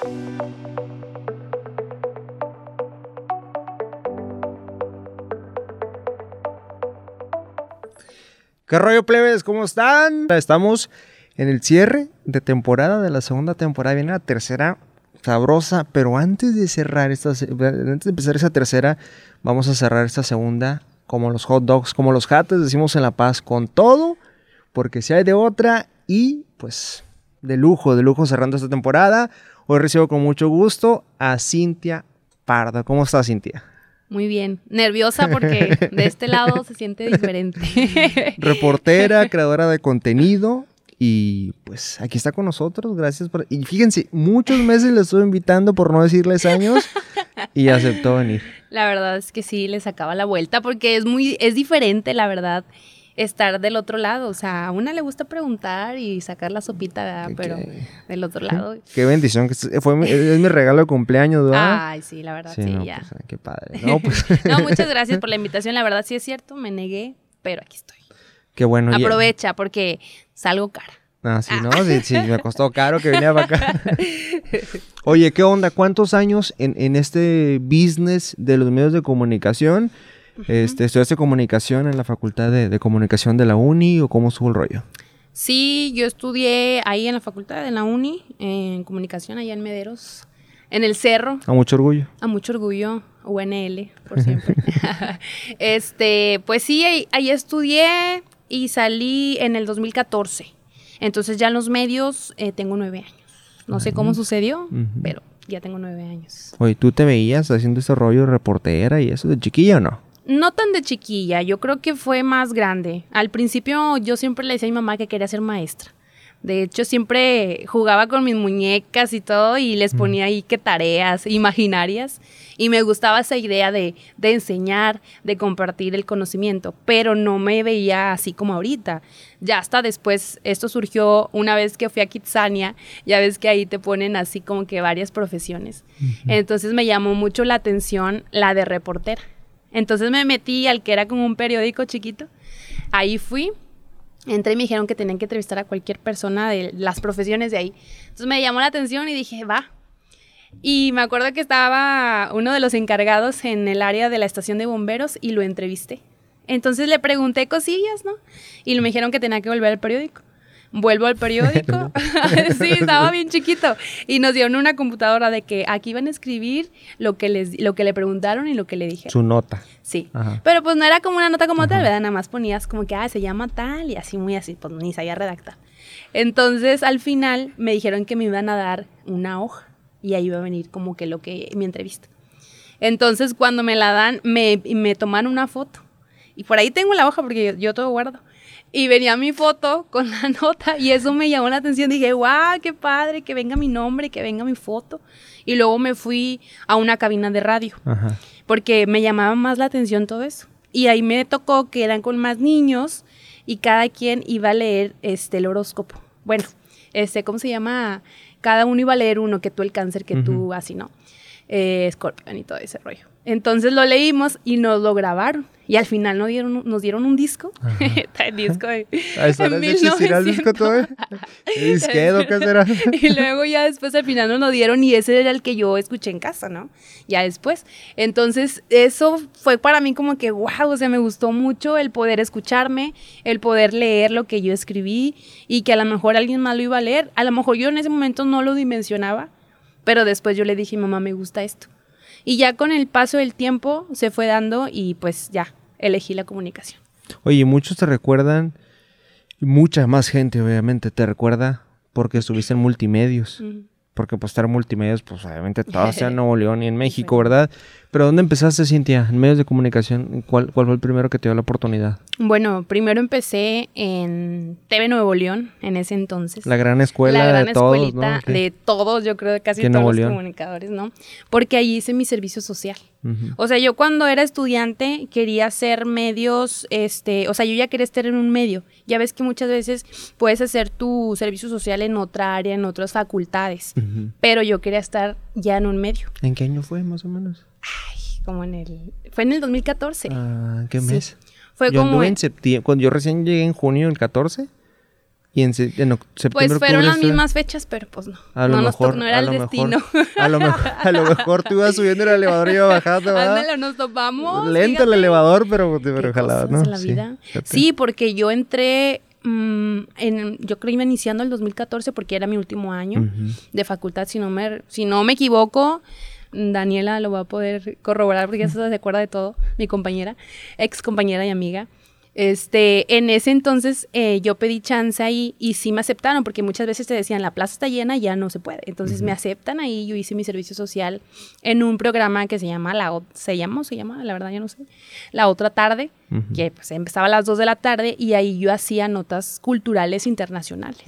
¿Qué rollo, plebes? ¿Cómo están? Estamos en el cierre de temporada de la segunda temporada. Viene la tercera sabrosa, pero antes de cerrar esta, antes de empezar esa tercera, vamos a cerrar esta segunda como los hot dogs, como los jates, decimos en La Paz, con todo, porque si hay de otra y pues de lujo, de lujo cerrando esta temporada. Hoy recibo con mucho gusto a Cintia Pardo. ¿Cómo estás, Cintia? Muy bien. Nerviosa porque de este lado se siente diferente. Reportera, creadora de contenido. Y pues aquí está con nosotros. Gracias por. Y fíjense, muchos meses le estuve invitando por no decirles años. y aceptó venir. La verdad es que sí, le sacaba la vuelta porque es muy. Es diferente, la verdad estar del otro lado. O sea, a una le gusta preguntar y sacar la sopita, ¿verdad? Pero del otro lado. Qué bendición. que fue mi, Es mi regalo de cumpleaños, ¿verdad? Ay, sí, la verdad, sí, ya. Pues, qué padre. No, pues. no, muchas gracias por la invitación. La verdad sí es cierto, me negué, pero aquí estoy. Qué bueno. Aprovecha porque salgo cara. Ah, sí, ¿no? Sí, sí, me costó caro que venía para acá. Oye, ¿qué onda? ¿Cuántos años en, en este business de los medios de comunicación? Este, ¿Estudiaste comunicación en la Facultad de, Comunicación de la Uni o cómo estuvo el rollo? Sí, yo estudié ahí en la Facultad de la Uni, en comunicación, allá en Mederos, en el Cerro. A mucho orgullo. A mucho orgullo, UNL, por siempre. este, pues sí, ahí, estudié y salí en el 2014. Entonces ya en los medios eh, tengo nueve años. No sé cómo sucedió, pero ya tengo nueve años. Oye, ¿tú te veías haciendo ese rollo reportera y eso de chiquilla o no? No tan de chiquilla, yo creo que fue más grande. Al principio yo siempre le decía a mi mamá que quería ser maestra. De hecho, siempre jugaba con mis muñecas y todo y les ponía ahí que tareas imaginarias. Y me gustaba esa idea de, de, enseñar, de compartir el conocimiento, pero no me veía así como ahorita. Ya hasta después, esto surgió una vez que fui a Kitsania, ya ves que ahí te ponen así como que varias profesiones. Entonces me llamó mucho la atención la de reportera. Entonces me metí al que era como un periódico chiquito. Ahí fui. Entré y me dijeron que tenían que entrevistar a cualquier persona de las profesiones de ahí. Entonces me llamó la atención y dije, va. Y me acuerdo que estaba uno de los encargados en el área de la estación de bomberos y lo entrevisté. Entonces le pregunté cosillas, ¿no? Y me dijeron que tenía que volver al periódico vuelvo al periódico. sí, estaba bien chiquito. Y nos dieron una computadora de que aquí iban a escribir lo que, les, lo que le preguntaron y lo que le dije. Su nota. Sí. Pero pues no era como una nota como tal, ¿verdad? Nada más ponías como que, ah, se llama tal y así, muy así, pues ni sabía redactar. Entonces, al final me dijeron que me iban a dar una hoja y ahí iba a venir como que lo que, mi entrevista. Entonces, cuando me la dan, me, me tomaron una foto. Y por ahí tengo la hoja porque yo todo guardo. Y venía mi foto con la nota y eso me llamó la atención. Dije, guau, qué padre, que venga mi nombre, que venga mi foto. Y luego me fui a una cabina de radio, porque me llamaba más la atención todo eso. Y ahí me tocó que eran con más niños y cada quien iba a leer este, el horóscopo. Bueno, este, ¿cómo se llama? Cada uno iba a leer uno, que tú el cáncer, que tú así, ¿no? Eh, y todo ese rollo. Entonces lo leímos y nos lo grabaron. Y al final nos dieron, nos dieron un disco. el disco de. el disco todo? disquedo qué será? y luego ya después al final nos lo dieron y ese era el que yo escuché en casa, ¿no? Ya después. Entonces, eso fue para mí como que, wow, o sea, me gustó mucho el poder escucharme, el poder leer lo que yo escribí y que a lo mejor alguien más lo iba a leer. A lo mejor yo en ese momento no lo dimensionaba, pero después yo le dije, mamá, me gusta esto. Y ya con el paso del tiempo se fue dando y pues ya, elegí la comunicación. Oye, muchos te recuerdan, mucha más gente obviamente te recuerda porque estuviste en multimedios. Porque pues estar en multimedios, pues obviamente todo sea en Nuevo León y en México, ¿verdad? Pero ¿dónde empezaste, Cintia? ¿En medios de comunicación? ¿Cuál, ¿Cuál fue el primero que te dio la oportunidad? Bueno, primero empecé en TV Nuevo León, en ese entonces. La gran escuela la gran de todos, ¿no? de todos, yo creo, de casi todos los comunicadores, ¿no? Porque ahí hice mi servicio social. O sea, yo cuando era estudiante quería hacer medios, este, o sea, yo ya quería estar en un medio. Ya ves que muchas veces puedes hacer tu servicio social en otra área, en otras facultades, pero yo quería estar ya en un medio. ¿En qué año fue, más o menos? Ay, como en el... Fue en el 2014. Ah, ¿qué mes? Fue yo como... en septiembre, cuando yo recién llegué en junio del 14, Y en, se- en oc- septiembre, Pues fueron las estuve- mismas fechas, pero pues no. A lo no nos mejor, tocó, no era el lo destino. Mejor, a, lo mejor, a lo mejor tú ibas subiendo el elevador y iba bajando. Ándale, nos topamos. Lento el fíjate. elevador, pero, pero ojalá, ¿no? en la vida. fíjate. Sí, porque yo entré, mm, en, yo creo que iba iniciando el 2014 porque era mi último año Ujú. de facultad, si no me, si no me equivoco. Daniela lo va a poder corroborar porque ella se acuerda de todo, mi compañera, ex compañera y amiga. Este, en ese entonces eh, yo pedí chance ahí y sí me aceptaron porque muchas veces te decían la plaza está llena, ya no se puede. Entonces me aceptan ahí, yo hice mi servicio social en un programa que se llama la O- se llama o se llama, la verdad yo no sé, la otra tarde, que pues empezaba a las 2 de la tarde y ahí yo hacía notas culturales internacionales.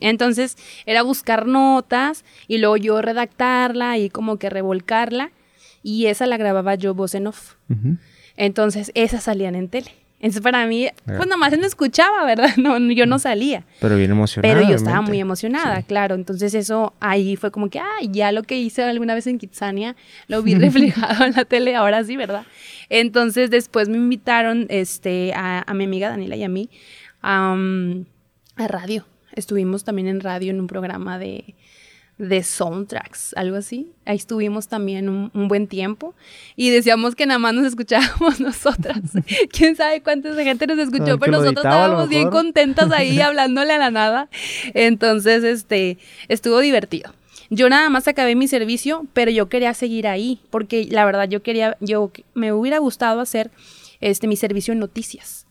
Entonces era buscar notas y luego yo redactarla y como que revolcarla y esa la grababa yo voz en off. Entonces esas salían en tele. Entonces para mí, pues nomás no escuchaba, ¿verdad? No, yo no salía. Pero bien emocionada. Pero yo estaba muy emocionada, claro. Entonces eso ahí fue como que, ah, ya lo que hice alguna vez en Kitsania lo vi reflejado en la tele, ahora sí, ¿verdad? Entonces después me invitaron este, a, a mi amiga Daniela y a mí a radio. Estuvimos también en radio en un programa de, de soundtracks, algo así. Ahí estuvimos también un, un buen tiempo y decíamos que nada más nos escuchábamos nosotras. Quién sabe cuánta gente nos escuchó, pero nosotros estábamos bien contentas ahí hablándole a la nada. Entonces, este, estuvo divertido. Yo nada más acabé mi servicio, pero yo quería seguir ahí, porque la verdad yo quería, yo me hubiera gustado hacer este mi servicio en noticias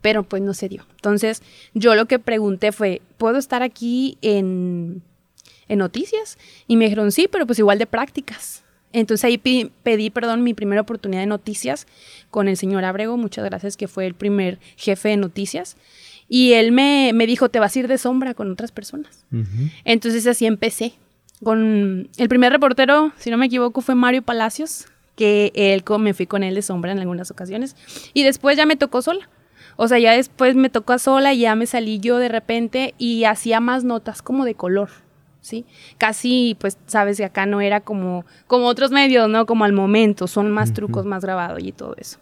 pero pues no se dio. Entonces, yo lo que pregunté fue, ¿puedo estar aquí en, en noticias? Y me dijeron, sí, pero pues igual de prácticas. Entonces ahí pi- pedí, perdón, mi primera oportunidad de noticias con el señor Abrego, muchas gracias, que fue el primer jefe de noticias. Y él me, me dijo, te vas a ir de sombra con otras personas. Entonces así empecé. Con el primer reportero, si no me equivoco, fue Mario Palacios, que él me fui con él de sombra en algunas ocasiones. Y después ya me tocó sola. O sea, ya después me tocó a sola y ya me salí yo de repente y hacía más notas como de color. ¿Sí? Casi, pues, sabes que acá no era como, como otros medios, ¿no? Como al momento, son más trucos, más grabado y todo eso.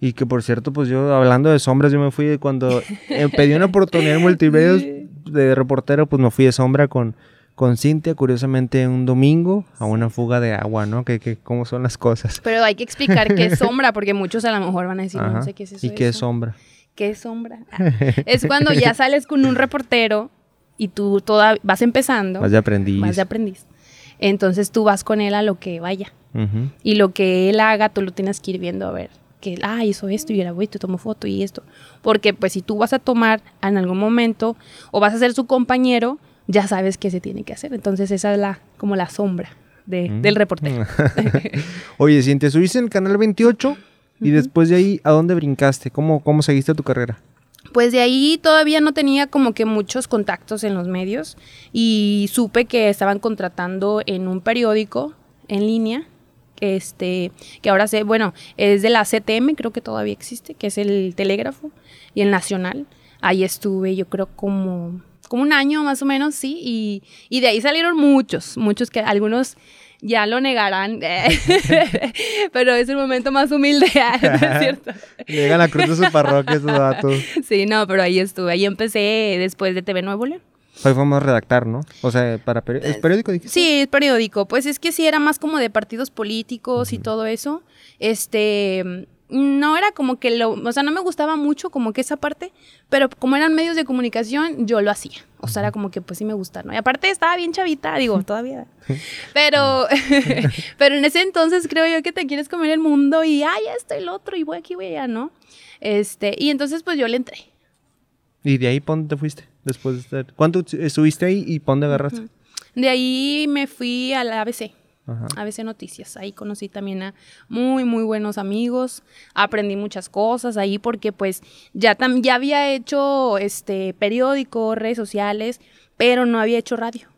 Y que por cierto, pues yo hablando de sombras, yo me fui cuando eh, pedí una oportunidad en multimedios de reportero, pues me fui de sombra con, con Cintia, curiosamente un domingo, a una fuga de agua, ¿no? Que, que cómo son las cosas. Pero hay que explicar qué es sombra, porque muchos a lo mejor van a decir, Ajá. no sé qué es eso. ¿Y qué es eso". sombra? ¿Qué es sombra? Ah, es cuando ya sales con un reportero y tú toda, vas empezando. Más de aprendiz. Vas de aprendiz. Entonces tú vas con él a lo que vaya. Y lo que él haga, tú lo tienes que ir viendo a ver. Que, ah, hizo esto y era, güey, te tomo foto y esto. Porque pues si tú vas a tomar en algún momento o vas a ser su compañero, ya sabes qué se tiene que hacer. Entonces esa es la, como la sombra de- Mm. del reportero. Oye, Cintia, subiste en Canal 28 y después de ahí, ¿a dónde brincaste? ¿Cómo, cómo seguiste tu carrera? Pues de ahí todavía no tenía como que muchos contactos en los medios y supe que estaban contratando en un periódico en línea, este, que ahora sé, bueno, es de la CTM, creo que todavía existe, que es el Telégrafo y el Nacional. Ahí estuve, yo creo como como un año más o menos, sí, y, y de ahí salieron muchos, muchos que algunos ya lo negarán, pero es el momento más humilde, ¿no es cierto? Llegan a cruz de su parroquia esos datos. Sí, no, pero ahí estuve. Ahí empecé después de TV Nuevo León. Hoy vamos a redactar, ¿no? O sea, para peri- ¿es periódico, dijiste? Sí, es periódico. Pues es que sí era más como de partidos políticos y todo eso. Este, no era como que lo, o sea, no me gustaba mucho como que esa parte, pero como eran medios de comunicación, yo lo hacía. O sea, era como que pues sí me gusta, ¿no? Y aparte estaba bien chavita, digo, todavía. Pero, pero en ese entonces creo yo que te quieres comer el mundo y, ay, esto y lo otro, y voy aquí, voy allá, ¿no? Este, y entonces pues yo le entré. ¿Y de ahí, ¿pa' dónde te fuiste? Después de estar... ¿Cuánto estuviste ahí y ¿pa' dónde agarraste? De ahí me fui a la ABC. Ajá. ABC Noticias. Ahí conocí también a muy, muy buenos amigos. Aprendí muchas cosas ahí porque pues ya, tam- ya había hecho este periódico, redes sociales, pero no había hecho radio.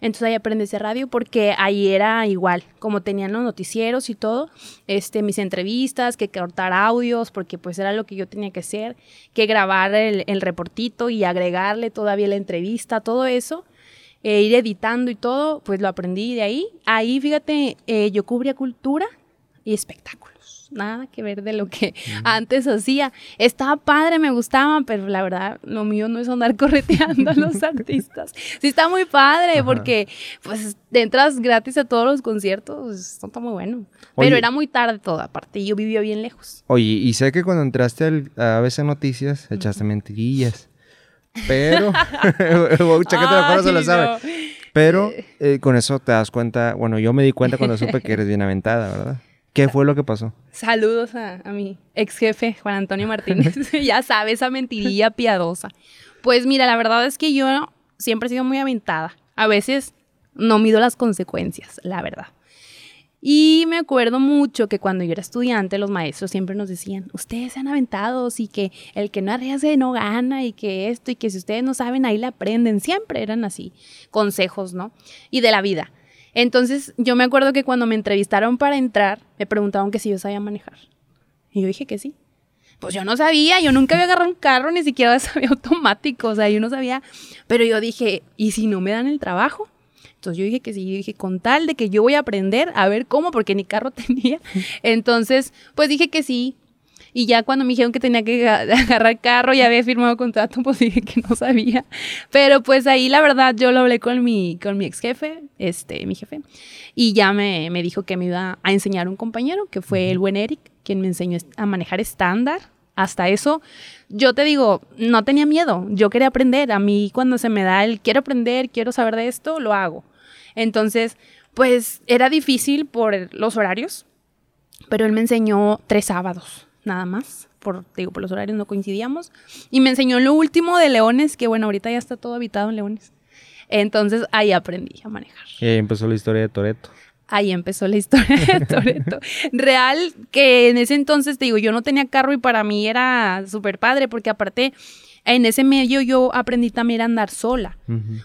Entonces ahí aprendí ese radio porque ahí era igual, como tenían los noticieros y todo, este, mis entrevistas, que cortar audios, porque pues era lo que yo tenía que hacer, que grabar el, el reportito y agregarle todavía la entrevista, todo eso, e ir editando y todo, pues lo aprendí de ahí. Ahí, fíjate, eh, yo cubría cultura y espectáculos. Nada que ver de lo que antes hacía. Estaba padre, me gustaba, pero la verdad, lo mío no es andar correteando a los artistas. Sí está muy padre, porque pues entras gratis a todos los conciertos, está muy bueno. Pero Oye. era muy tarde todo, aparte, yo vivía bien lejos. Oye, y sé que cuando entraste al, a ABC Noticias echaste mentirillas. Pero. No se sabe. no. Pero eh, con eso te das cuenta. Bueno, yo me di cuenta cuando supe que eres bien aventada, ¿verdad? ¿Qué fue lo que pasó? Saludos a, a mi ex jefe, Juan Antonio Martínez. ya sabes, esa mentirilla piadosa. Pues mira, la verdad es que yo siempre he sido muy aventada. A veces no mido las consecuencias, la verdad. Y me acuerdo mucho que cuando yo era estudiante, los maestros siempre nos decían, ustedes sean aventados y que el que no arriesgue no gana y que esto y que si ustedes no saben, ahí le aprenden. Siempre eran así, consejos, ¿no? Y de la vida. Entonces yo me acuerdo que cuando me entrevistaron para entrar, me preguntaron que si yo sabía manejar. Y yo dije que sí. Pues yo no sabía, yo nunca había agarrado un carro, ni siquiera sabía automático, o sea, yo no sabía. Pero yo dije, ¿y si no me dan el trabajo? Entonces yo dije que sí, yo dije, con tal de que yo voy a aprender a ver cómo, porque ni carro tenía. Entonces, pues dije que sí. Y ya cuando me dijeron que tenía que aga- agarrar carro y había firmado contrato, pues dije que no sabía. Pero pues ahí la verdad yo lo hablé con mi, con mi ex jefe, este, mi jefe, y ya me, me dijo que me iba a enseñar un compañero, que fue el buen Eric, quien me enseñó a manejar estándar. Hasta eso, yo te digo, no tenía miedo, yo quería aprender. A mí cuando se me da el quiero aprender, quiero saber de esto, lo hago. Entonces, pues era difícil por los horarios, pero él me enseñó tres sábados, nada más. Por, digo, por los horarios no coincidíamos. Y me enseñó lo último de Leones, que bueno, ahorita ya está todo habitado en Leones. Entonces ahí aprendí a manejar. Y ahí empezó la historia de Toreto. Ahí empezó la historia de Toreto. Real que en ese entonces, te digo, yo no tenía carro y para mí era súper padre, porque aparte, en ese medio yo aprendí también a andar sola.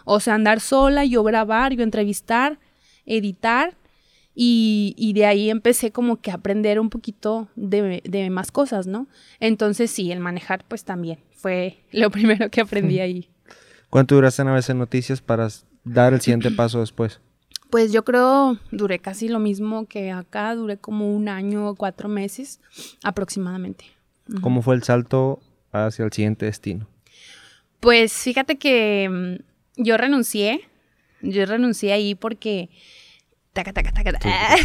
O sea, andar sola, yo grabar, yo entrevistar, editar. Y, y de ahí empecé como que a aprender un poquito de, de más cosas, ¿no? Entonces sí, el manejar pues también fue lo primero que aprendí ahí. ¿Cuánto duraste en ABC Noticias para dar el siguiente paso después? Pues yo creo duré casi lo mismo que acá, duré como un año o cuatro meses aproximadamente. ¿Cómo fue el salto hacia el siguiente destino? Pues fíjate que mm, yo renuncié, yo renuncié ahí porque... Taca, taca, taca, taca.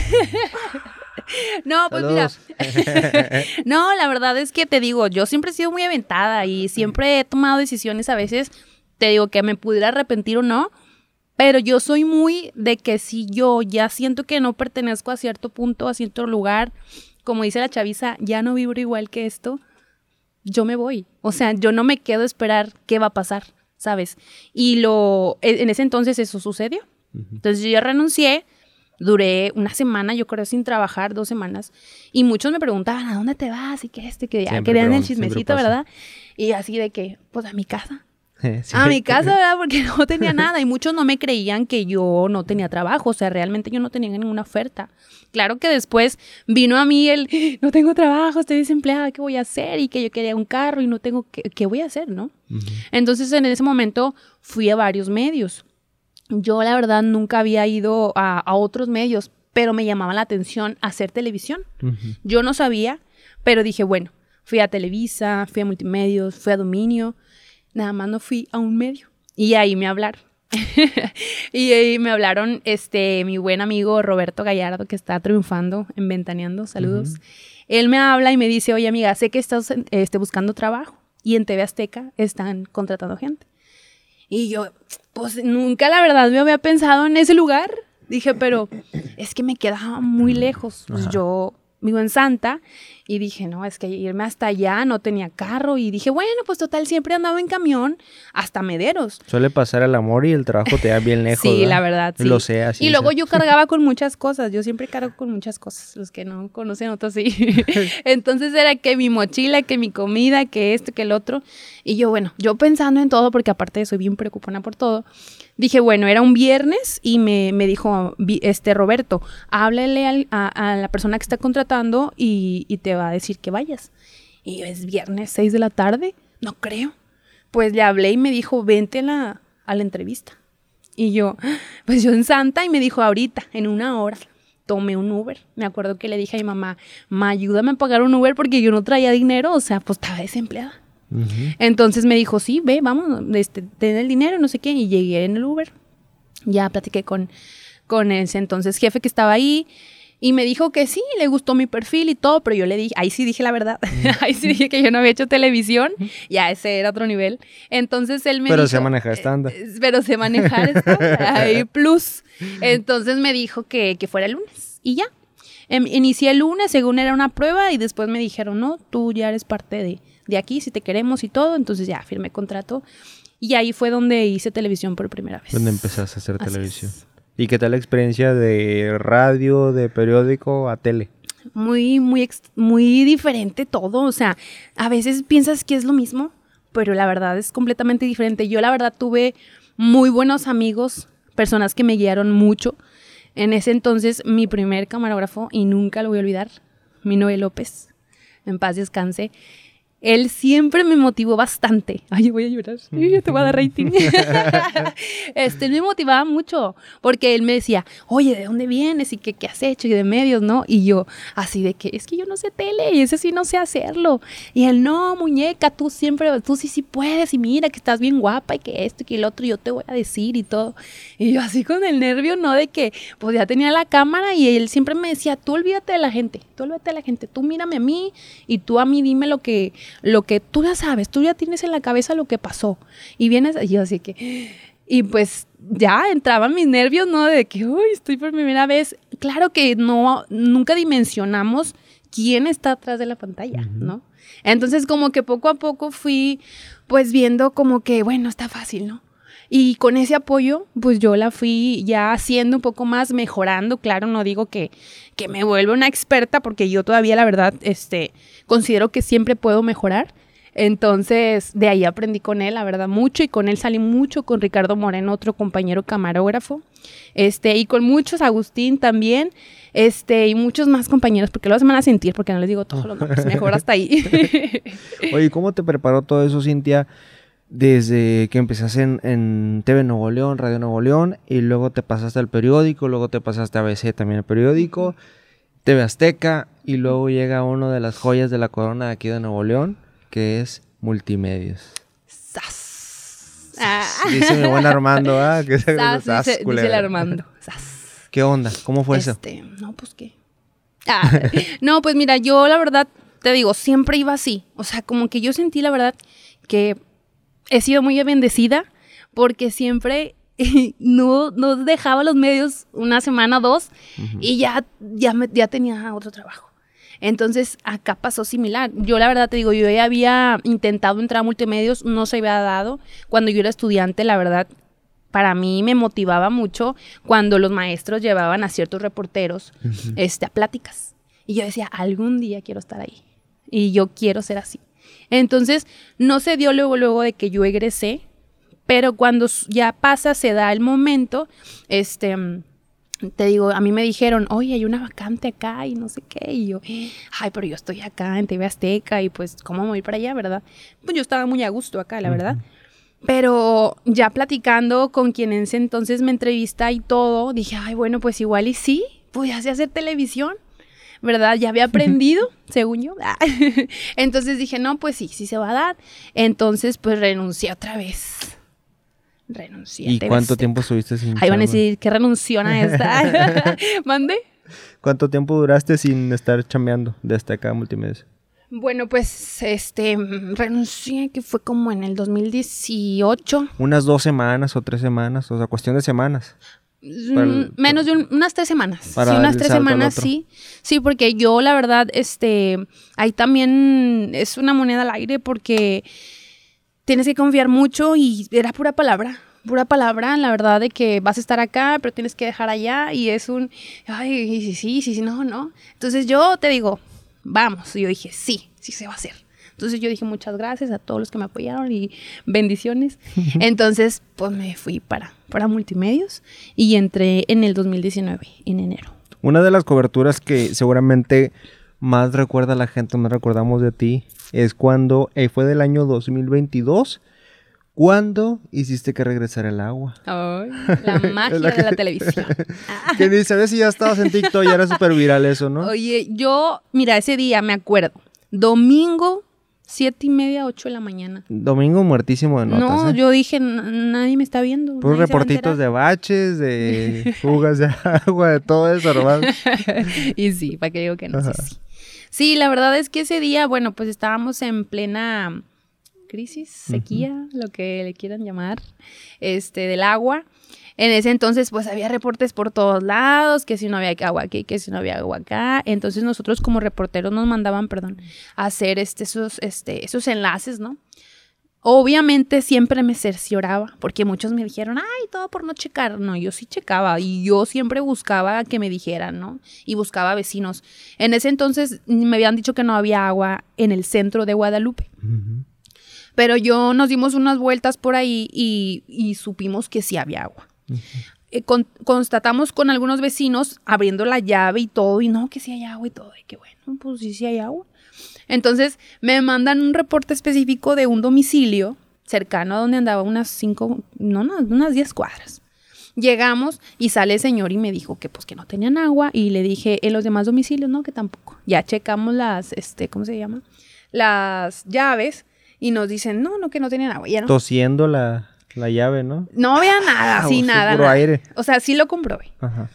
no, pues mira, no, la verdad es que te digo, yo siempre he sido muy aventada y siempre he tomado decisiones a veces, te digo que me pudiera arrepentir o no, pero yo soy muy de que si yo ya siento que no pertenezco a cierto punto, a cierto lugar, como dice la chaviza, ya no vibro igual que esto, yo me voy. O sea, yo no me quedo a esperar qué va a pasar, ¿sabes? Y lo, e- en ese entonces eso sucedió. Entonces yo ya renuncié, duré una semana, yo creo, sin trabajar, dos semanas, y muchos me preguntaban, ¿a dónde te vas? Y que este, que ya querían el chismecito. ¿verdad? Y así de que, pues a mi casa. Sí. A mi casa, ¿verdad? Porque no tenía nada y muchos no me creían que yo no tenía trabajo, o sea, realmente yo no tenía ninguna oferta. Claro que después vino a mí el, no tengo trabajo, estoy desempleada, ¿qué voy a hacer? Y que yo quería un carro y no tengo, ¿qué, qué voy a hacer, no? Entonces en ese momento fui a varios medios. Yo la verdad nunca había ido a, a otros medios, pero me llamaba la atención hacer televisión. Yo no sabía, pero dije, bueno, fui a Televisa, fui a Multimedios, fui a Dominio, nada más no fui a un medio. Y ahí me hablaron. y ahí me hablaron este mi buen amigo Roberto Gallardo que está triunfando en Ventaneando, saludos. Él me habla y me dice, "Oye, amiga, sé que estás este, buscando trabajo y en TV Azteca están contratando gente." Y yo, pues nunca la verdad me había pensado en ese lugar. Dije, pero es que me quedaba muy lejos. Pues Ajá. yo vivo en Santa y dije, no, es que irme hasta allá, no tenía carro. Y dije, bueno, pues total, siempre andaba en camión hasta Mederos. Suele pasar el amor y el trabajo te da bien lejos. Sí, la verdad, sí. Lo sé, así. y luego yo cargaba con muchas cosas, yo siempre cargo con muchas cosas, los que no conocen otros sí. Entonces era que mi mochila, que mi comida, que esto, que el otro. Y yo, bueno, yo pensando en todo, porque aparte soy bien preocupona por todo, dije, bueno, era un viernes y me, me dijo, este Roberto, háblale al- a, la persona que está contratando y, y te va a decir que vayas. Y es viernes, 6 de la tarde, no creo. Pues le hablé y me dijo, vente la, a la entrevista. Y yo, pues yo en Santa y me dijo, ahorita, en una hora. tomé un Uber. Me acuerdo que le dije a mi mamá, ma, ayúdame a pagar un Uber porque yo no traía dinero, o sea, pues estaba desempleada. Entonces me dijo, sí, ve, vamos, este, ten el dinero, no sé qué, y llegué en el Uber. Ya platiqué con, con ese entonces jefe que estaba ahí. Y me dijo que sí, le gustó mi perfil y todo, pero yo le dije, ahí sí dije la verdad, ahí sí dije que yo no había hecho televisión, ya ese era otro nivel. Entonces él me pero dijo... sé manejar estándar. Eh, pero sé manejar estándar, ahí plus. Entonces me dijo que, que fuera el lunes y ya. Em, inicié el lunes, según era una prueba, y después me dijeron, no, tú ya eres parte de, de aquí, si te queremos y todo. Entonces ya firmé contrato. Y ahí fue donde hice televisión por primera vez. Donde empezaste a hacer Así televisión. es. ¿Y qué tal la experiencia de radio, de periódico a tele? Muy, muy, muy diferente todo. O sea, a veces piensas que es lo mismo, pero la verdad es completamente diferente. Yo la verdad tuve muy buenos amigos, personas que me guiaron mucho. En ese entonces, mi primer camarógrafo, y nunca lo voy a olvidar, mi Noé López, en paz descanse. Él siempre me motivó bastante. Ay, voy a llorar. Ay, Te voy a dar rating. este, él me motivaba mucho porque él me decía, oye, ¿de dónde vienes? ¿Y qué, qué has hecho? Y de medios, ¿no? Y yo, así de que, es que yo no sé tele y ese sí no sé hacerlo. Y él, no, muñeca, tú siempre, tú sí, sí puedes. Y mira que estás bien guapa y que esto y que el otro, yo te voy a decir y todo. Y yo así con el nervio, ¿no? De que, pues ya tenía la cámara y él siempre me decía, tú olvídate de la gente, tú olvídate de la gente, tú mírame a mí y tú a mí dime lo que, lo que tú ya sabes, tú ya tienes en la cabeza lo que pasó. Y vienes, y yo así que, y pues ya entraban mis nervios, ¿no? De que, uy, estoy por primera vez. Claro que no, nunca dimensionamos quién está atrás de la pantalla, ¿no? Entonces como que poco a poco fui pues viendo como que, bueno, está fácil, ¿no? Y con ese apoyo, pues yo la fui ya haciendo un poco más, mejorando. Claro, no digo que, que me vuelva una experta, porque yo todavía, la verdad, este, considero que siempre puedo mejorar. Entonces, de ahí aprendí con él, la verdad, mucho. Y con él salí mucho, con Ricardo Moreno, otro compañero camarógrafo. Este, y con muchos, Agustín también. Este, y muchos más compañeros, porque luego se van a sentir, porque no les digo todos los nombres, mejor hasta ahí. Oye, ¿cómo te preparó todo eso, Cintia? Desde que empezaste en, en TV Nuevo León, Radio Nuevo León, y luego te pasaste al periódico, luego te pasaste a ABC también el periódico, TV Azteca, y luego llega uno de las joyas de la corona de aquí de Nuevo León, que es Multimedios. ¡Sas! Ah. Dice mi buen Armando, ¿ah? Que se- Sas, Sas, dice, el Armando. Sas. ¿Qué onda? ¿Cómo fue eso? Este, no, pues qué. Ah, no, pues mira, yo la verdad te digo, siempre iba así. O sea, como que yo sentí la verdad que he sido muy bendecida porque siempre no, no dejaba los medios una semana, dos, y ya, ya, me- ya tenía otro trabajo. Entonces, acá pasó similar. Yo la verdad te digo, yo ya había intentado entrar a multimedios, no se había dado. Cuando yo era estudiante, la verdad, para mí me motivaba mucho cuando los maestros llevaban a ciertos reporteros este, a pláticas. Y yo decía, algún día quiero estar ahí. Y yo quiero ser así. Entonces, no se dio luego, luego de que yo egresé, pero cuando ya pasa, se da el momento, este, te digo, a mí me dijeron, oye, hay una vacante acá y no sé qué, y yo, ay, pero yo estoy acá en TV Azteca y pues, ¿cómo me voy para allá, verdad? Pues yo estaba muy a gusto acá, la verdad. Pero ya platicando con quien en ese entonces me entrevista y todo, dije, ay, bueno, pues igual y sí, sé hacer televisión, ¿verdad? Ya había aprendido, según yo. Entonces dije, no, pues sí, sí se va a dar. Entonces, pues renuncié otra vez. Renuncié. a ¿Y cuánto tiempo estuviste sin Ahí van a decir que renunciona esta. ¿Mande? ¿Cuánto tiempo duraste sin estar chambeando de Azteca a Multimedios? Bueno, pues este renuncié que fue como en el 2018. Unas dos semanas o tres semanas, o sea, cuestión de semanas. El- Mm, menos de un- unas tres semanas. Para sí, unas tres semanas, sí. Sí, porque yo la verdad, este, ahí también es una moneda al aire porque tienes que confiar mucho y era pura palabra. Pura palabra, la verdad, de que vas a estar acá, pero tienes que dejar allá y es un, ay, sí, sí, sí, sí, no, no. Entonces yo te digo, vamos. Y yo dije, sí, sí se va a hacer. Entonces yo dije muchas gracias a todos los que me apoyaron y bendiciones. Entonces, pues me fui para, para multimedios y entré en el 2019, en enero. Una de las coberturas que seguramente más recuerda la gente, más recordamos de ti, es cuando eh, fue del año 2022, ¿Cuándo hiciste que regresara el agua? Ay, la magia de la televisión. que ni sabes si ya estabas en TikTok y era súper viral eso, ¿no? Oye, yo, mira, ese día me acuerdo. Domingo, siete y media, ocho de la mañana. Domingo muertísimo de notas. No, ¿eh? yo dije, "N- nadie me está viendo. Puros reportitos enterar". de baches, de fugas de agua, de todo eso, hermano. y sí, para que digo que no, sí, sí. Sí, la verdad es que ese día, bueno, pues estábamos en plena crisis, sequía, lo que le quieran llamar, este, del agua. En ese entonces, pues había reportes por todos lados, que si no había agua aquí, que si no había agua acá. Entonces nosotros como reporteros nos mandaban, perdón, a hacer este, esos, este, esos enlaces, ¿no? Obviamente siempre me cercioraba, porque muchos me dijeron, ay, todo por no checar. No, yo sí checaba y yo siempre buscaba que me dijeran, ¿no? Y buscaba vecinos. En ese entonces me habían dicho que no había agua en el centro de Guadalupe. Pero yo nos dimos unas vueltas por ahí y, y supimos que sí había agua. Eh, con- constatamos con algunos vecinos abriendo la llave y todo, y no, que sí hay agua y todo, y que bueno, pues sí, sí hay agua. Entonces me mandan un reporte específico de un domicilio cercano a donde andaba unas cinco, no, no, unas diez cuadras. Llegamos y sale el señor y me dijo que pues que no tenían agua y le dije en los demás domicilios no que tampoco. Ya checamos las este ¿cómo se llama? las llaves y nos dicen, "No, no que no tenían agua." Ya no, Tosiendo la, la llave, ¿no? no había nada, Ah, sí, nada. puro nada. aire. O sea, sí lo comprobé. Ajá.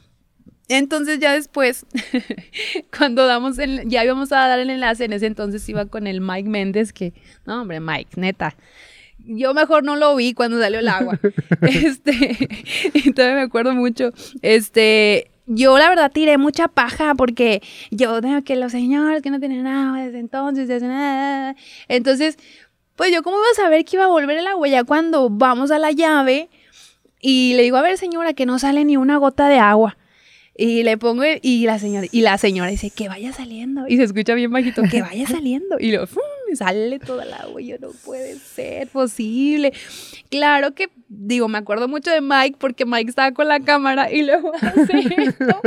Entonces ya después, cuando damos el, ya íbamos a dar el enlace, en ese entonces iba con el Mike Méndez, que, no hombre, Mike, neta. Yo mejor no lo vi cuando salió el agua. este, y todavía me acuerdo mucho. Este, yo la verdad tiré mucha paja porque yo, de que los señores que no tenían agua desde entonces, desde nada. Entonces, pues yo cómo iba a saber que iba a volver el agua ya cuando vamos a la llave y le digo, a ver señora, que no sale ni una gota de agua. Y le pongo, y la señora, y la señora dice, que vaya saliendo. Y se escucha bien bajito, que vaya saliendo. Y ¡fum! sale toda el agua. Yo, no puede ser posible. Claro que, digo, me acuerdo mucho de Mike, porque Mike estaba con la cámara y luego hace esto.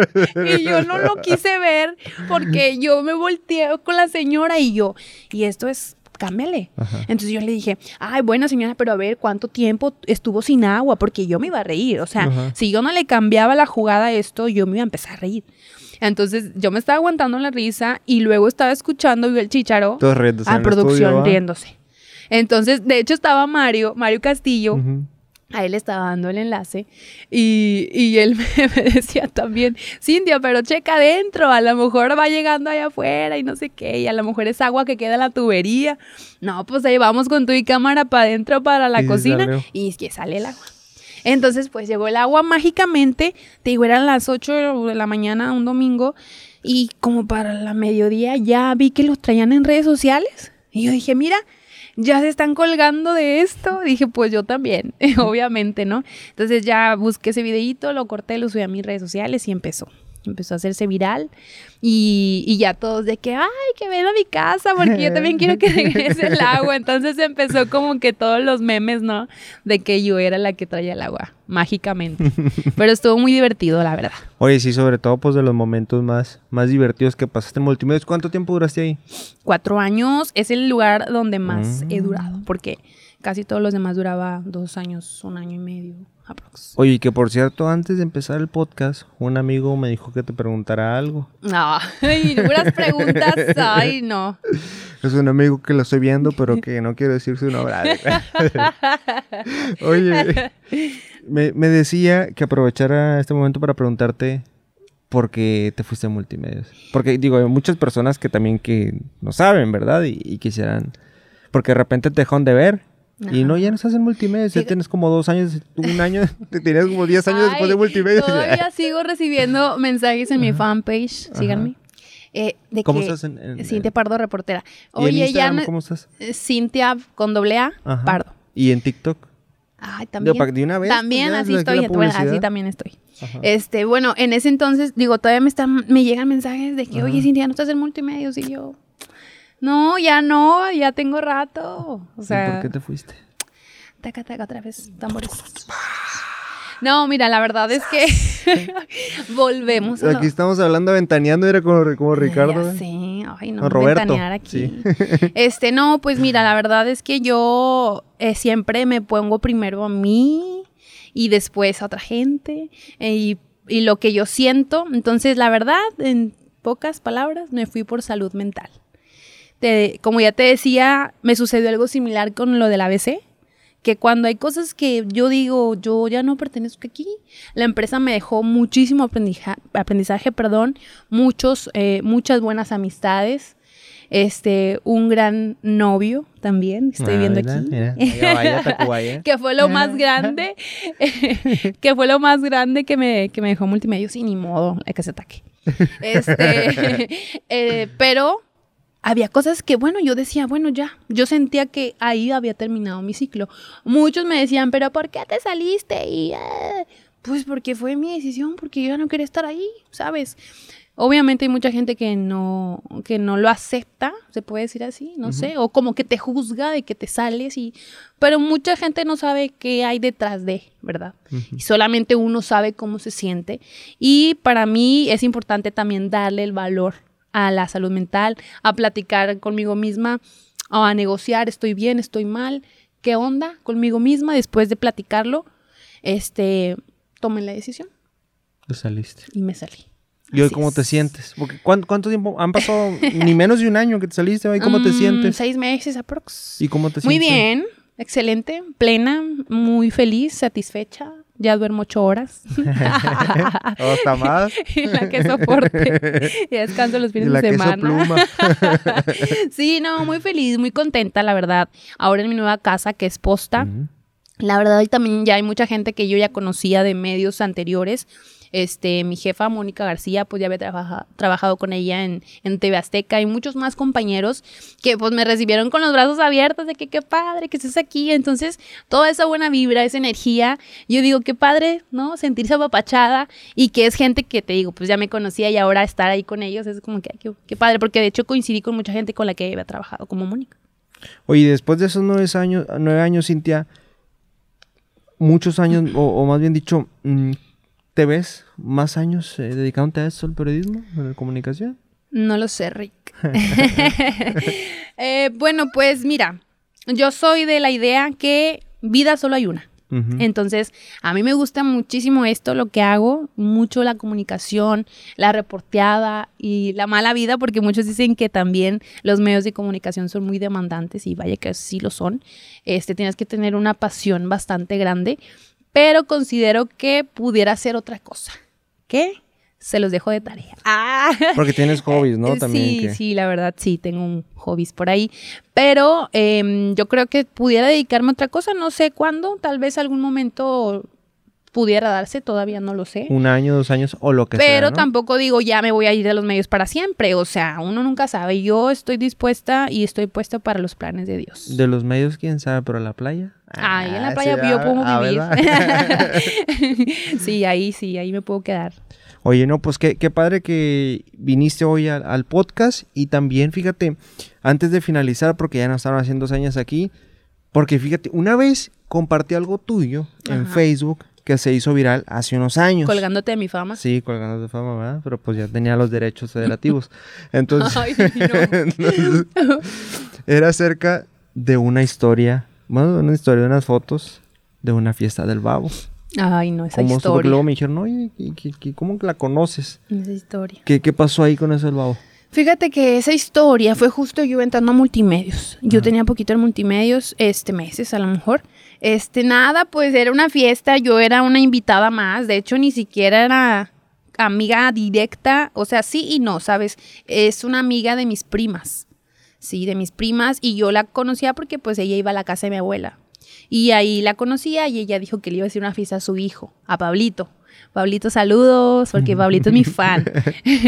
Y yo no lo quise ver, porque yo me volteé con la señora y yo, y esto es, cámbiale. Ajá. Entonces yo le dije, ay, buena señora, pero a ver cuánto tiempo estuvo sin agua, porque yo me iba a reír. O sea, Ajá. si yo no le cambiaba la jugada a esto, yo me iba a empezar a reír. Entonces yo me estaba aguantando la risa y luego estaba escuchando el chicharo a producción riéndose. Entonces, de hecho, estaba Mario, Mario Castillo. A él le estaba dando el enlace y, y él me, me decía también, Cintia, pero checa adentro, a lo mejor va llegando allá afuera y no sé qué, y a lo mejor es agua que queda en la tubería. No, pues ahí vamos con tu y cámara para adentro para la Y cocina salió. y es que sale el agua. Entonces, pues llegó el agua mágicamente, te digo, eran las 8 de la mañana un domingo y como para la mediodía ya vi que los traían en redes sociales y yo dije, mira, ya se están colgando de esto. Dije, pues yo también, obviamente, ¿no? Entonces ya busqué ese videíto, lo corté, lo subí a mis redes sociales y empezó. Empezó a hacerse viral y, y ya todos de que, ay, que ven a mi casa porque yo también quiero que regrese el agua. Entonces empezó como que todos los memes, ¿no? De que yo era la que traía el agua, mágicamente. Pero estuvo muy divertido, la verdad. Oye, sí, sobre todo pues de los momentos más, más divertidos que pasaste en Multimedios. ¿Cuánto tiempo duraste ahí? Cuatro años es el lugar donde más he Mm. durado, porque casi todos los demás duraba dos años, un año y medio, aprox. Oye, y que por cierto, antes de empezar el podcast, un amigo me dijo que te preguntara algo. No, ay, puras preguntas, ay, no. Es un amigo que lo estoy viendo, pero que no quiero decir su nombre. Oye, me, me decía que aprovechara este momento para preguntarte por qué te fuiste a multimedios. Porque digo, hay muchas personas que también que no saben, ¿verdad? Y, y quisieran... Porque de repente te dejan de ver. Y no, ya no estás en multimedios. Ya tienes como dos años, un año, te tenías como 10 años después de Ay, multimedios. Todavía sigo recibiendo mensajes en mi fanpage, síganme. eh, de ¿Cómo que estás en- en- Cintia Pardo, reportera. ¿Y en Oye, ya no- cómo estás? eh, Cintia con doble A, Ajá. Pardo. ¿Y en TikTok? Ay, también. que de una vez, También así estoy, así también estoy. Ajá. Este, bueno, en ese entonces, digo, todavía me están, me llegan mensajes de que, Ajá. oye, Cintia, no estás en multimedios y yo, no, ya no, ya tengo rato. O ¿Y sea, ¿Por qué te fuiste? taca, taca, otra vez, tambores. No, mira, la verdad es que Volvemos. a lo- Aquí estamos hablando ventaneando, era como, como Ricardo. ¿eh? sé, ay, no, O Roberto, ventanear aquí. sí. Este, no, pues mira, la verdad es que yo eh, siempre me pongo primero a mí y después a otra gente eh, y, y lo que yo siento. Entonces, la verdad, en pocas palabras, me fui por salud mental. Te- como ya te decía, me sucedió algo similar con lo del ABC, que cuando hay cosas que yo digo, yo ya no pertenezco aquí, la empresa me dejó muchísimo aprendizaje, perdón, muchos, eh, muchas buenas amistades, este, un gran novio también, estoy Ah, viendo mira, aquí. mira, vaya, que fue lo más grande, que fue lo más grande que me, que me dejó multimedia, y ni modo, hay que se ataque. Este, eh, pero había cosas que, bueno, yo decía, bueno, ya, yo sentía que ahí había terminado mi ciclo. Muchos me decían, pero ¿por qué te saliste? Y, eh, pues porque fue mi decisión, porque yo ya no quería estar ahí, ¿sabes? Obviamente hay mucha gente que no, que no lo acepta, se puede decir así, no sé, o como que te juzga de que te sales y, pero mucha gente no sabe qué hay detrás de, ¿verdad? Y solamente uno sabe cómo se siente. Y para mí es importante también darle el valor a la salud mental, a platicar conmigo misma, a negociar, estoy bien, estoy mal, qué onda conmigo misma después de platicarlo, este, tomé la decisión Tú saliste. y me salí. ¿Y hoy Así cómo te es. sientes? Porque ¿cuánto, cuánto tiempo? Han pasado ni menos de un año que te saliste, ¿y cómo te Mm, sientes? Seis meses aprox. ¿Y cómo te Muy sientes? bien, excelente, plena, muy feliz, satisfecha. Ya duermo ocho horas. ¿O hasta más? y la que soporte. Y descanso los Y fines la de semana. pluma. sí, no, muy feliz, muy contenta, la verdad. Ahora en mi nueva casa, que es posta. La verdad, hoy también ya hay mucha gente que yo ya conocía de medios anteriores. Este, mi jefa, Mónica García, pues ya había trabaja- trabajado con ella en, en TV Azteca y muchos más compañeros que pues me recibieron con los brazos abiertos de que qué padre que estés aquí. Entonces, toda esa buena vibra, esa energía, yo digo, qué padre, ¿no? Sentirse apapachada y que es gente que te digo, pues ya me conocía y ahora estar ahí con ellos es como que, qué, qué padre, porque de hecho coincidí con mucha gente con la que había trabajado, como Mónica. Oye, después de esos nueve años, nueve años, Cintia, muchos años, o, o más bien dicho, mm, ¿te ves más años eh, dedicándote a esto, al periodismo, a la comunicación? No lo sé, Rick. Eh, bueno, pues mira, yo soy de la idea que vida solo hay una. Entonces, a mí me gusta muchísimo esto, lo que hago, mucho la comunicación, la reporteada y la mala vida, porque muchos dicen que también los medios de comunicación son muy demandantes y vaya que sí lo son. Este, tienes que tener una pasión bastante grande, pero considero que pudiera ser otra cosa. ¿Qué? Se los dejo de tarea. Ah. Porque tienes hobbies, ¿no? También sí, que- sí, la verdad sí, tengo un hobbies por ahí. Pero em, yo creo que pudiera dedicarme a otra cosa, no sé cuándo, tal vez algún momento pudiera darse, todavía no lo sé. Un año, dos años o lo que sea. Pero ¿no? tampoco digo ya me voy a ir de los medios para siempre, o sea, uno nunca sabe. Yo estoy dispuesta y estoy puesta para los planes de Dios. De los medios, quién sabe, pero la playa. Ahí en la Ah, playa sí, yo ah, puedo ah, vivir. ¿verdad? sí, ahí sí, ahí me puedo quedar. Oye, no, pues qué, qué padre que viniste hoy al, al podcast y también, fíjate, antes de finalizar, porque ya nos estaban haciendo señas aquí, porque fíjate, una vez compartí algo tuyo en. Facebook que se hizo viral hace unos años. Colgándote de mi fama. Sí, colgando de fama, ¿verdad? Pero pues ya tenía los derechos federativos. Entonces, Ay, entonces, era acerca de una historia, bueno, una historia de unas fotos de una fiesta del babo. Ay, no, esa Como historia. luego me dijeron, oye, ¿y- y- y ¿cómo que la conoces? Esa historia. ¿Qué, qué pasó ahí con eso del babo? Fíjate que esa historia fue justo yo entrando a multimedios. Yo tenía poquito en multimedios, este meses a lo mejor. Este, nada, pues era una fiesta, yo era una invitada más, de hecho ni siquiera era amiga directa, o sea, sí y no, ¿sabes? Es una amiga de mis primas, sí, de mis primas, y yo la conocía porque pues ella iba a la casa de mi abuela. Y ahí la conocía y ella dijo que le iba a hacer una fiesta a su hijo, a Pablito. Pablito, saludos, porque Pablito es mi fan.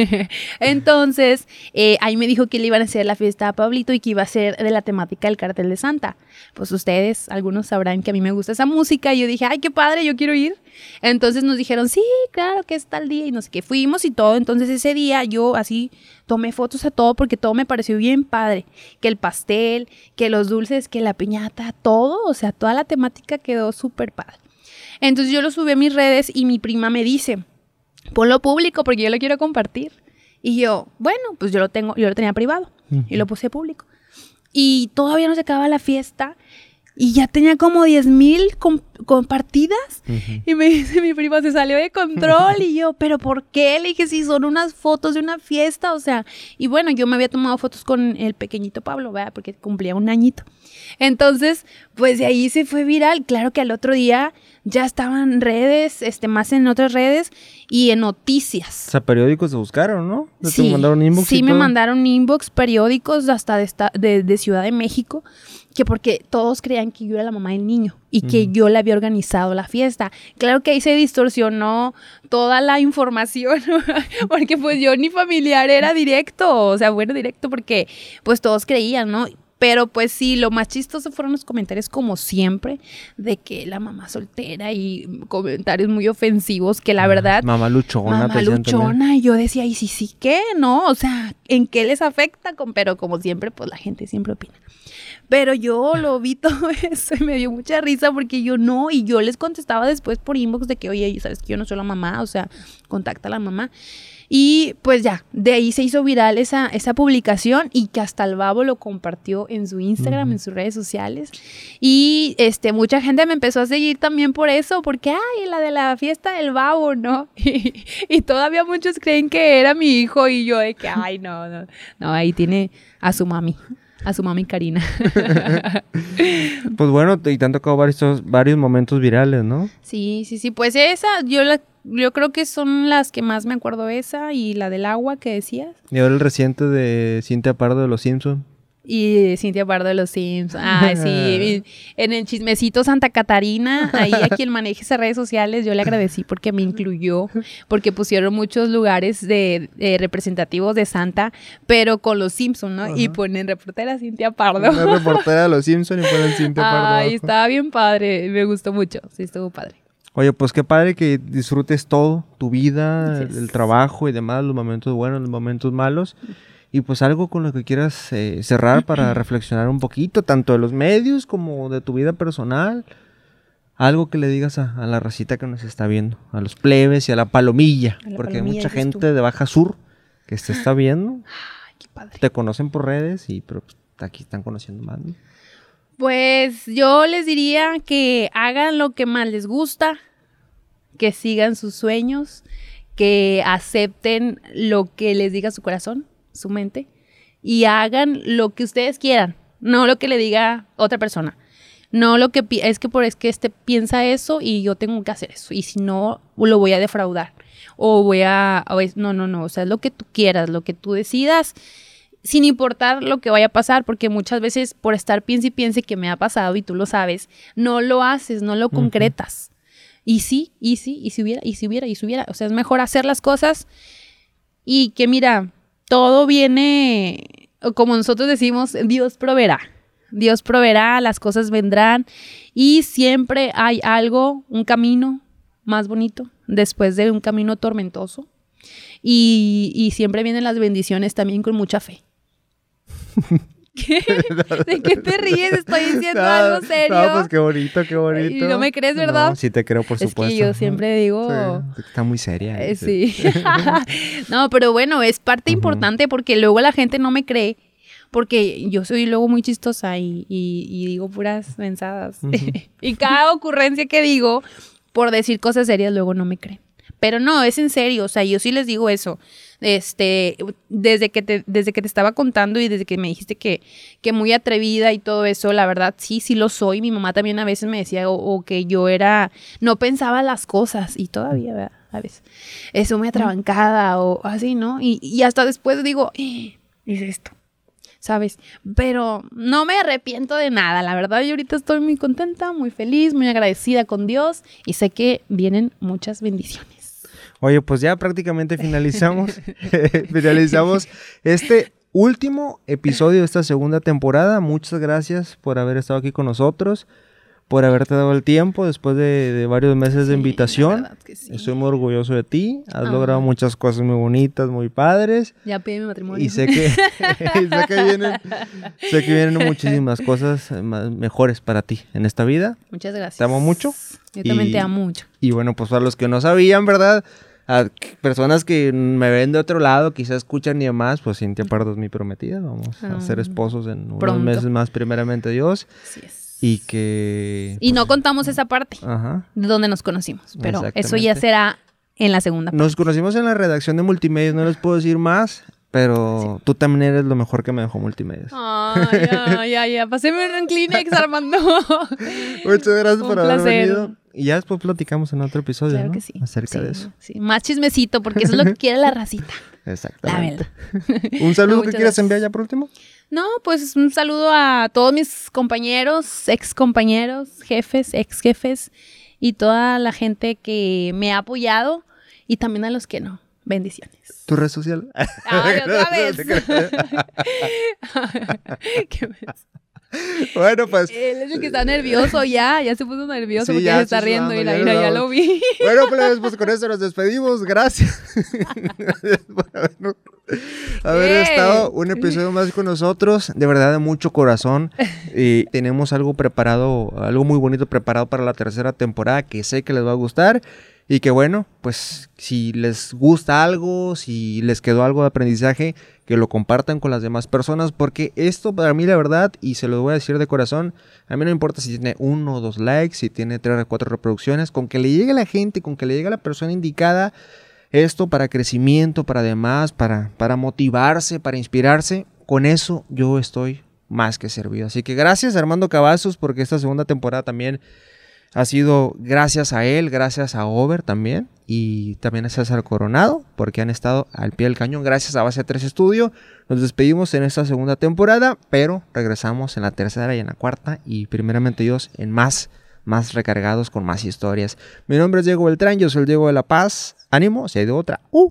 Entonces, eh, ahí me dijo que le iban a hacer la fiesta a Pablito y que iba a ser de la temática del cartel de Santa. Pues ustedes, algunos sabrán que a mí me gusta esa música y yo dije, ay, qué padre, yo quiero ir. Entonces nos dijeron, sí, claro que es tal día y no sé qué, fuimos y todo. Entonces ese día yo así tomé fotos a todo porque todo me pareció bien padre. Que el pastel, que los dulces, que la piñata, todo, o sea, toda la temática quedó súper padre. Entonces yo lo subí a mis redes y mi prima me dice, ponlo público porque yo lo quiero compartir. Y yo, bueno, pues yo lo tengo, yo lo tenía privado y lo puse público. Y todavía no se acaba la fiesta y ya tenía como 10 mil compartidas. Y me dice mi prima, se salió de control. y yo, ¿pero por qué? Le dije, si son unas fotos de una fiesta, o sea. Y bueno, yo me había tomado fotos con el pequeñito Pablo, ¿verdad? Porque cumplía un añito. Entonces, pues de ahí se fue viral. Claro que al otro día ya estaban redes, este, más en otras redes y en noticias. O sea, periódicos se buscaron, ¿no? Sí, me mandaron inbox. Sí, me mandaron inbox, periódicos hasta de, de, Ciudad de México, que porque todos creían que yo era la mamá del niño y que yo le organizado la fiesta. Claro que ahí se distorsionó toda la información, porque pues yo ni familiar era directo, o sea, bueno, directo porque pues todos creían, ¿no? Pero pues sí, lo más chistoso fueron los comentarios como siempre de que la mamá soltera y comentarios muy ofensivos que la verdad... Mamá luchona. Mamá luchona. Y yo decía, ¿y sí, sí qué? ¿No? O sea, ¿en qué les afecta? Pero como siempre, pues la gente siempre opina. Pero yo lo vi todo eso y me dio mucha risa porque yo no, y yo les contestaba después por inbox de que, oye, sabes que yo no soy la mamá, o sea, contacta a la mamá. Y pues ya, de ahí se hizo viral esa, esa publicación y que hasta el babo lo compartió en su Instagram, en sus redes sociales. Y este, mucha gente me empezó a seguir también por eso, porque, ay, la de la fiesta del babo, ¿no? Y, todavía muchos creen que era mi hijo y yo de que, ay, no, no, no, ahí tiene a su mami a su mami Karina. pues bueno, y te han tocado varios, varios momentos virales, ¿no? Sí, sí, sí. Pues esa, yo la yo creo que son las que más me acuerdo esa y la del agua que decías. Y ahora el reciente de Cintia Pardo de Los Simpsons. Y Cintia Pardo de los Sims. Ay, sí. En el chismecito Santa Catarina, ahí a quien maneje esas redes sociales, yo le agradecí porque me incluyó, porque pusieron muchos lugares de, representativos de Santa, pero con los Simpsons, ¿no? Y ponen reportera Cintia Pardo. Una reportera de los Simpsons y ponen Cintia Pardo. Ay, estaba bien padre. Me gustó mucho. Sí, estuvo padre. Oye, pues qué padre que disfrutes todo, tu vida, el, trabajo y demás, los momentos buenos, los momentos malos. Y pues algo con lo que quieras eh, cerrar para reflexionar un poquito, tanto de los medios como de tu vida personal. Algo que le digas a, la racita que nos está viendo, a los plebes y a la palomilla, porque hay mucha gente de Baja Sur que te está viendo. Ay, qué padre. Te conocen por redes y pero pues, aquí están conociendo más. Pues yo les diría que hagan lo que más les gusta, que sigan sus sueños, que acepten lo que les diga su corazón, su mente, y hagan lo que ustedes quieran, no lo que le diga otra persona. No lo que es que por es que este piensa eso y yo tengo que hacer eso. Y si no, lo voy a defraudar. O voy a. no, no, no. O sea, es lo que tú quieras, lo que tú decidas, sin importar lo que vaya a pasar, porque muchas veces por estar piense y piense que me ha pasado y tú lo sabes, no lo haces, no lo concretas. Y sí, y sí, y si hubiera, y si hubiera, y si hubiera. O sea, es mejor hacer las cosas y que mira, todo viene, como nosotros decimos, Dios proveerá. Dios proveerá, las cosas vendrán y siempre hay algo, un camino más bonito después de un camino tormentoso. Y, y siempre vienen las bendiciones también con mucha fe. ¿Qué? ¿De qué te ríes? Estoy diciendo algo serio. No, pues qué bonito, qué bonito. Y no me crees, ¿verdad? No, sí te creo, por supuesto. Es que yo siempre digo... está muy seria. Eh, sí. no, pero bueno, es parte importante porque luego la gente no me cree. Porque yo soy luego muy chistosa y, digo puras mensadas. y cada ocurrencia que digo, por decir cosas serias, luego no me creen. Pero no, es en serio, o sea, yo sí les digo eso. Este, desde que te, desde que te estaba contando y desde que me dijiste que, que muy atrevida y todo eso, la verdad sí, sí lo soy. Mi mamá también a veces me decía o, que yo era, no pensaba las cosas y todavía, ¿verdad? A veces, eso muy atrabancada o así, ¿no? Y, hasta después digo, eh, hice esto. ¿sabes? Pero no me arrepiento de nada, la verdad yo ahorita estoy muy contenta, muy feliz, muy agradecida con Dios y sé que vienen muchas bendiciones. Oye, pues ya prácticamente finalizamos. finalizamos este último episodio de esta segunda temporada. Muchas gracias por haber estado aquí con nosotros, por haberte dado el tiempo después de, varios meses de invitación. Estoy muy orgulloso de ti. Has logrado muchas cosas muy bonitas, muy padres. Ya pide mi matrimonio. Y sé que, sé que, vienen, sé que vienen muchísimas cosas mejores para ti en esta vida. Muchas gracias. Te amo mucho. Yo también te amo mucho. Y bueno, pues para los que no sabían, ¿verdad? A personas que me ven de otro lado, quizás escuchan y demás, pues Cintia Pardo es mi prometida. Vamos a ser Ah, esposos en unos pronto. meses más, primeramente Dios. Así es. Y que. Y no contamos esa parte Ajá. de donde nos conocimos, pero eso ya será en la segunda parte. Nos conocimos en la redacción de multimedia, no les puedo decir más, pero tú también eres lo mejor que me dejó multimedia. Ay, ya, ya, ya. Un Kleenex, Armando. Muchas gracias Un por haber venido. Y ya después platicamos en otro episodio, Claro ¿no? que sí. Acerca Sí, de eso. sí. Más chismecito, porque eso es lo que quiere la racita. La Exactamente. verdad. Un saludo No, que quieras enviar ya por último. No, pues un saludo a todos mis compañeros, ex compañeros, jefes, ex jefes y toda la gente que me ha apoyado y también a los que no. Bendiciones. ¿Tu red social? Ay, otra vez. Qué bueno, pues. Él es el que está nervioso ya, ya se puso nervioso Sí, porque ya se está riendo. dando, mira, ya ya lo vi. Bueno, pues, pues con eso nos despedimos. Gracias. Gracias por habernos- haber estado un episodio más con nosotros. De verdad, de mucho corazón. Y tenemos algo preparado, algo muy bonito preparado para la tercera temporada que sé que les va a gustar. Y que bueno, pues si les gusta algo, si les quedó algo de aprendizaje, que lo compartan con las demás personas, porque esto para mí la verdad, y se lo voy a decir de corazón, a mí no importa si tiene uno o dos likes, si tiene tres o cuatro reproducciones, con que le llegue a la gente, con que le llegue a la persona indicada, esto para crecimiento, para demás, para, para motivarse, para inspirarse, con eso yo estoy más que servido. Así que gracias Armando Cavazos, porque esta segunda temporada también ha sido gracias a él, gracias a Over también y también a César Coronado porque han estado al pie del cañón gracias a Base 3 Studio. Nos despedimos en esta segunda temporada, pero regresamos en la tercera y en la cuarta y primeramente Dios en más, más recargados con más historias. Mi nombre es Diego Beltrán, yo soy el Diego de la Paz. Ánimo, si hay de otra. ¡Uh!